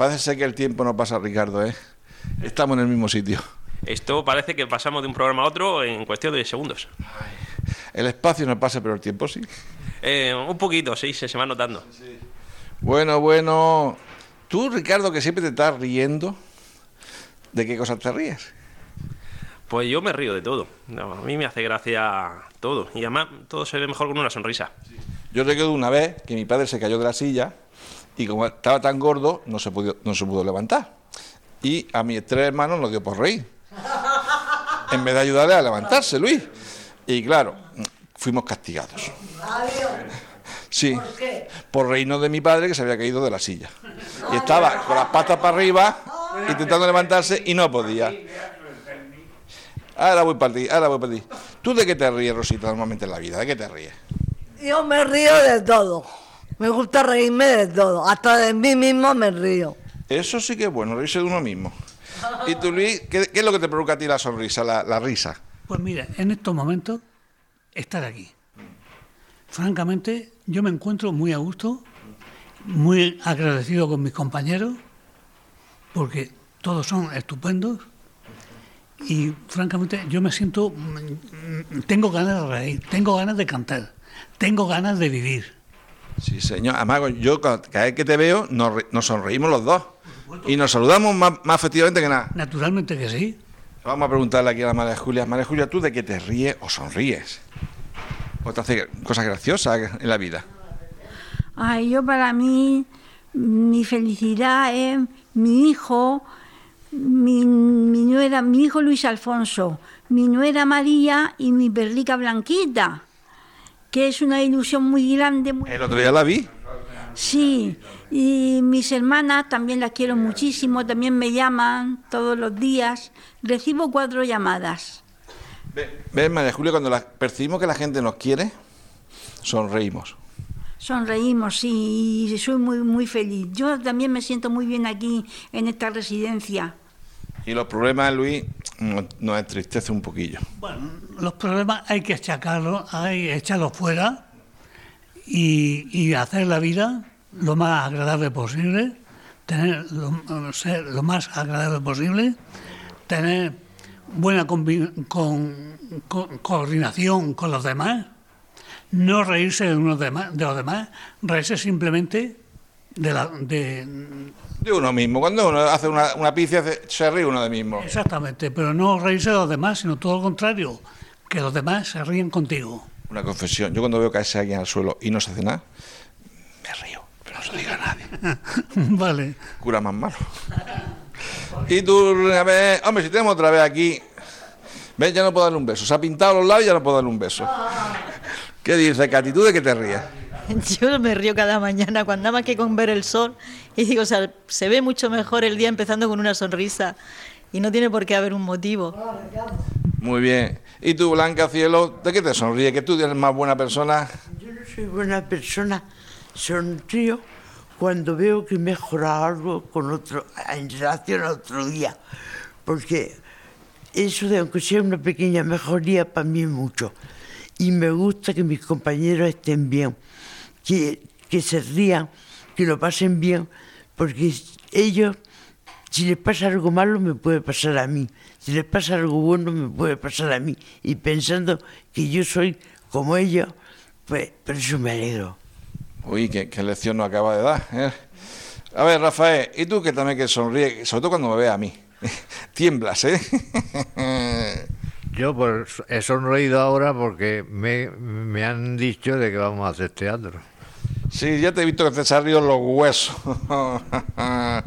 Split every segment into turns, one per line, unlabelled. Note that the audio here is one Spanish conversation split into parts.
Parece ser que el tiempo no pasa, Ricardo, ¿eh? Estamos en el mismo sitio.
Esto parece que pasamos de un programa a otro en cuestión de segundos.
El espacio no pasa, pero el tiempo sí.
Eh, un poquito, sí, se, se va notando.
Bueno, bueno. Tú, Ricardo, que siempre te estás riendo, ¿de qué cosas te ríes?
Pues yo me río de todo. No, a mí me hace gracia todo. Y además todo se ve mejor con una sonrisa.
Yo recuerdo una vez que mi padre se cayó de la silla y como estaba tan gordo no se pudo, no se pudo levantar. Y a mis tres hermanos nos dio por reír. En vez de ayudarle a levantarse, Luis. Y claro, fuimos castigados. Sí, por reírnos de mi padre que se había caído de la silla. Y estaba con las patas para arriba, intentando levantarse y no podía. Ahora voy para ti, ahora voy para ti. ¿Tú de qué te ríes, Rosita, normalmente en la vida? ¿De qué te ríes?
Yo me río de todo. Me gusta reírme de todo. Hasta de mí mismo me río.
Eso sí que es bueno, reírse de uno mismo. ¿Y tú, Luis, qué, qué es lo que te provoca a ti la sonrisa, la, la risa?
Pues mira, en estos momentos, estar aquí. Francamente, yo me encuentro muy a gusto, muy agradecido con mis compañeros, porque todos son estupendos. Y francamente, yo me siento. mm, Tengo ganas de reír, tengo ganas de cantar, tengo ganas de vivir.
Sí, señor. Además, yo cada vez que te veo nos sonreímos los dos. Y nos saludamos más, más efectivamente que nada.
Naturalmente que sí.
Vamos a preguntarle aquí a la María Julia. María Julia, ¿tú de qué te ríes o sonríes? ¿O te hace cosas graciosas en la vida?
Ay, yo para mí, mi felicidad es mi hijo, mi, mi nuera, mi hijo Luis Alfonso, mi nuera María y mi perlica Blanquita, que es una ilusión muy grande. muy-
El otro día la vi.
Sí, y mis hermanas también las quiero muchísimo, también me llaman todos los días. Recibo cuatro llamadas.
¿Ves, María Julia? Cuando la- percibimos que la gente nos quiere, sonreímos.
Sonreímos, sí, y soy muy, muy feliz. Yo también me siento muy bien aquí en esta residencia.
Y los problemas, Luis, nos, nos entristece un poquillo.
Bueno, los problemas hay que achacarlos, hay que echarlos fuera y, y hacer la vida lo más agradable posible, tener lo, ser lo más agradable posible, tener buena combi- con- con- coordinación con los demás, no reírse de, unos demás, de los demás, reírse simplemente de la, de,
De uno mismo. Cuando uno hace una, una hace- se ríe uno de mismo.
exactamente, pero no reírse de los demás, sino todo lo contrario, que los demás se ríen contigo.
Una confesión. Yo cuando veo caerse alguien al suelo y no se hace nada, me río. Pero no se lo diga a nadie.
vale.
Cura más malo. Y tú, a ver, hombre, si tenemos otra vez aquí. ¿Ves? Ya no puedo darle un beso. Se ha pintado los labios y ya no puedo darle un beso. ¿Qué dices, Katy? ¿Tú de qué te ríes?
Yo me río cada mañana cuando nada más que con ver el sol y digo, o sea, se ve mucho mejor el día empezando con una sonrisa y no tiene por qué haber un motivo.
Muy bien. ¿Y tú, Blanca Cielo, de qué te sonríes? ¿Que tú eres más buena persona?
Yo no soy buena persona, sonrío cuando veo que he mejorado algo con otro, en relación a otro día, porque eso de aunque sea una pequeña mejoría para mí es mucho. Y me gusta que mis compañeros estén bien, que, que se rían, que lo pasen bien, porque ellos, si les pasa algo malo, me puede pasar a mí. Si les pasa algo bueno, me puede pasar a mí. Y pensando que yo soy como ellos, pues por eso me alegro.
Uy, qué, qué lección nos acaba de dar. ¿eh? A ver, Rafael, ¿y tú que también que sonríes? Sobre todo cuando me ves a mí. Tiemblas, ¿eh?
Yo pues, he sonreído ahora porque me, me han dicho de que vamos a hacer teatro.
Sí, ya te he visto que te se han río los huesos.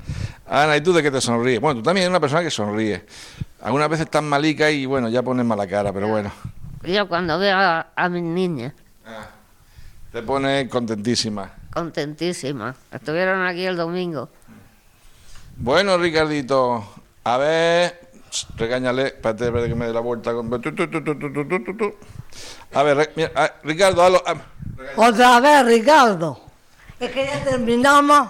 Ana, ¿y tú de qué te sonríes? Bueno, tú también eres una persona que sonríe. Algunas veces estás malica y bueno, ya pones mala cara, pero bueno.
Yo cuando veo a, a mis niñas,
Te pones contentísima.
contentísimas. Estuvieron aquí el domingo.
Bueno, Ricardito, a ver, regáñale, espérate, espérate que me dé la vuelta. con- tu, tu, tu, tu, tu, tu, tu, tu. A ver, re- mira, ah, Ricardo, hazlo, ah,
Otra vez, Ricardo. Es que ya terminamos.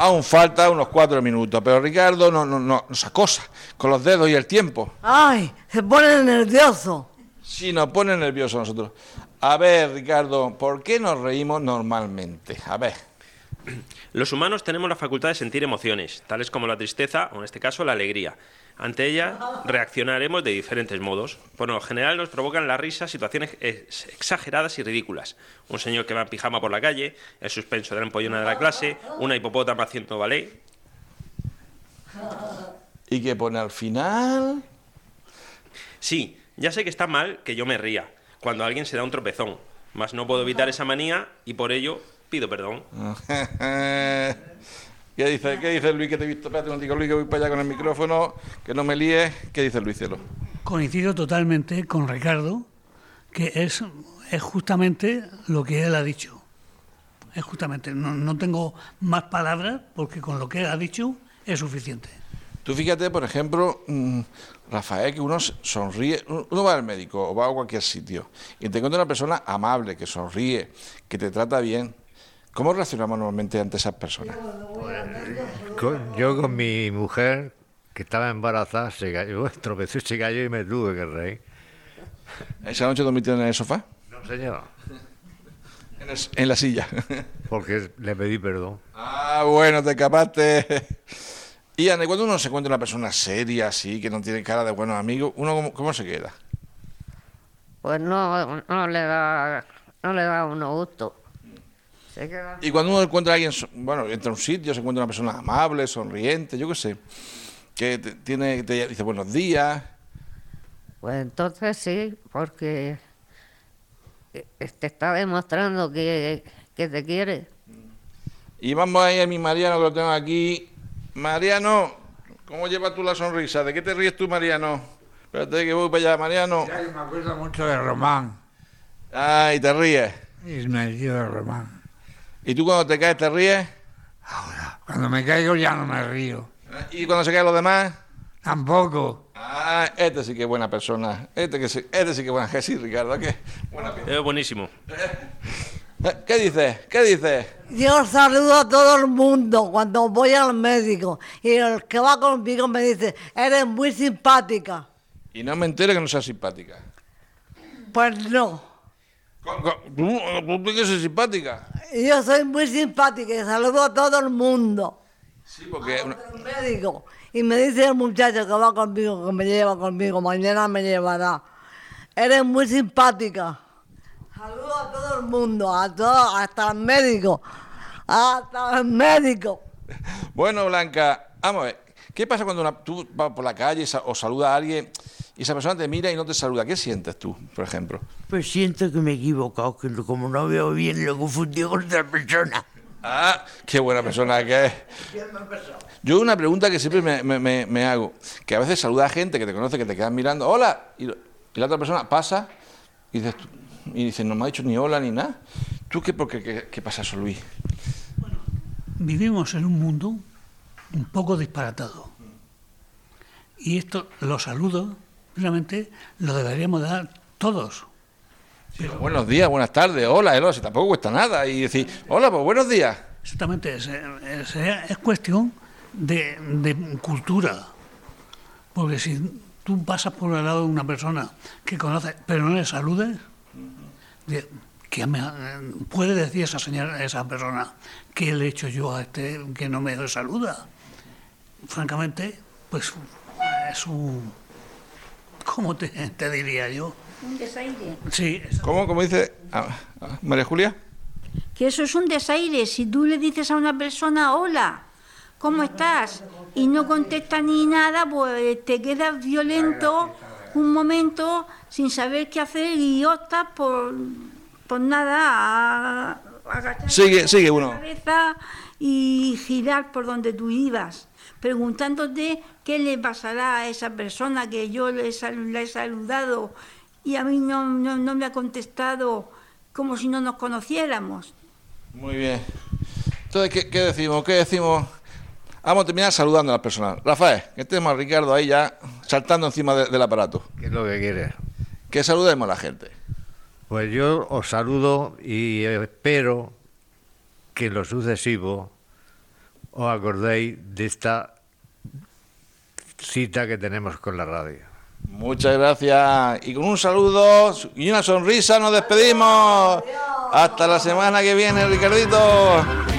Aún falta unos cuatro minutos, pero Ricardo no, no, no, nos acosa con los dedos y el tiempo.
Ay, se pone nervioso.
Sí, nos pone nerviosos a nosotros. A ver, Ricardo, ¿por qué nos reímos normalmente? A ver.
Los humanos tenemos la facultad de sentir emociones, tales como la tristeza o en este caso la alegría. Ante ella reaccionaremos de diferentes modos. Por lo general nos provocan la risa situaciones ex- exageradas y ridículas. Un señor que va en pijama por la calle, el suspenso de la empollona de la clase, una hipopótama haciendo ballet.
¿Y qué pone al final?
Sí, ya sé que está mal que yo me ría cuando alguien se da un tropezón, mas no puedo evitar esa manía y por ello pido perdón.
¿Qué dice, ¿Qué dice Luis? Que te he visto. Espérate un digo Luis, que voy para allá con el micrófono, que no me líes. ¿Qué dice Luis Cielo?
Coincido totalmente con Ricardo, que es, es justamente lo que él ha dicho. Es justamente, no, no tengo más palabras porque con lo que él ha dicho es suficiente.
Tú fíjate, por ejemplo, mm, Rafael, que uno sonríe, uno va al médico o va a cualquier sitio y te encuentra una persona amable, que sonríe, que te trata bien. ¿Cómo reaccionamos normalmente ante esas personas?
Con- yo con mi mujer, que estaba embarazada, se cayó, tropezó y se cayó y me tuve que reír.
¿Esa noche dormiste en el sofá?
No, señor,
En, el- en la silla.
porque le pedí perdón.
ah, bueno, te escapaste. Y Ana, ¿y cuando uno se encuentra una persona seria, así, que no tiene cara de buenos amigos, ¿uno cómo, cómo se queda?
Pues no, no le da, no le da a uno gusto.
Y cuando uno encuentra a alguien, bueno, entra a un sitio, se encuentra una persona amable, sonriente, yo qué sé, que te, tiene, te dice buenos días,
Pues entonces sí, porque eh, te está demostrando que, que te quiere.
Y vamos ahí a mi Mariano, que lo tengo aquí. Mariano, ¿cómo llevas tú la sonrisa? ¿De qué te ríes tú, Mariano? Espérate que voy para allá, Mariano.
Que me acuerdo mucho de Román.
Ay, te ríes.
Y me río de Román.
¿Y tú cuando te caes te ríes?
Cuando me caigo ya no me río.
¿Y cuando se caen los demás?
Tampoco.
Ah, este sí que es buena persona. Este, que sí, este sí que es buena. Que sí, Ricardo, ¿qué? Buena.
Es buenísimo.
Eh, ¿Qué dices? ¿Qué dices?
Yo saludo a todo el mundo cuando voy al médico y el que va conmigo me dice, eres muy simpática.
Y no me entero que no seas simpática.
Pues no,
¿Tú, tienes que ser simpática?
yo soy muy simpática y saludo a todo el mundo.
Sí, porque...
al médico. Y me dice el muchacho que va conmigo, que me lleva conmigo, mañana me llevará. Eres muy simpática. Saludo a todo el mundo, a todo, hasta el médico. Hasta el médico.
Bueno, Blanca, vamos a ver. ¿Qué pasa cuando una- tú vas por la calle o saludas a alguien y esa persona te mira y no te saluda? ¿Qué sientes tú, por ejemplo?
Pues siento que me he equivocado, que como no veo bien, lo confundí con otra persona.
Ah, qué buena persona que es. Yo una pregunta que siempre me, me- me- me hago, que a veces saluda a gente que te conoce, que te quedan mirando, hola, y, la otra persona pasa y dices, tú- y dice, no me ha dicho ni hola ni nada. ¿Tú qué, por qué, qué, qué pasa eso, Luis?
Vivimos en un mundo un poco disparatado. Y esto, los saludos, realmente lo deberíamos dar todos.
Buenos días, buenas tardes, hola, hola, si tampoco cuesta nada. Y decir, hola, pues buenos días.
Exactamente, es, es- es cuestión de, de cultura. Porque si tú pasas por el lado de una persona que conoces, pero no le saludes, de- ¿qué me puede decir esa señora, esa persona, ¿qué le he hecho yo a este que no me saluda? Francamente, pues es un... ¿Cómo te, te diría yo?
Un desaire.
Sí,
¿Cómo, cómo dice ah, ah, María Julia?
Que eso es un desaire. Si tú le dices a una persona, hola, ¿cómo estás? Y no contesta ni nada, pues te quedas violento un momento sin saber qué hacer y optas por, por nada a, a agachar
Sigue, sigue
la
uno.
cabeza y girar por donde tú ibas, preguntándote qué le pasará a esa persona que yo le, sal- le he saludado y a mí no, no, no me ha contestado como si no nos conociéramos.
Muy bien. Entonces, ¿qué, qué decimos? ¿Qué decimos Vamos a terminar saludando a las personas. Rafael, que tenemos a Ricardo ahí ya saltando encima de- del aparato.
¿Qué es lo que quieres?
Que saludemos a la gente.
Pues yo os saludo y espero que en lo sucesivo os acordéis de esta cita que tenemos con la radio.
Muchas gracias. Y con un saludo y una sonrisa nos despedimos. Hasta la semana que viene, Ricardito.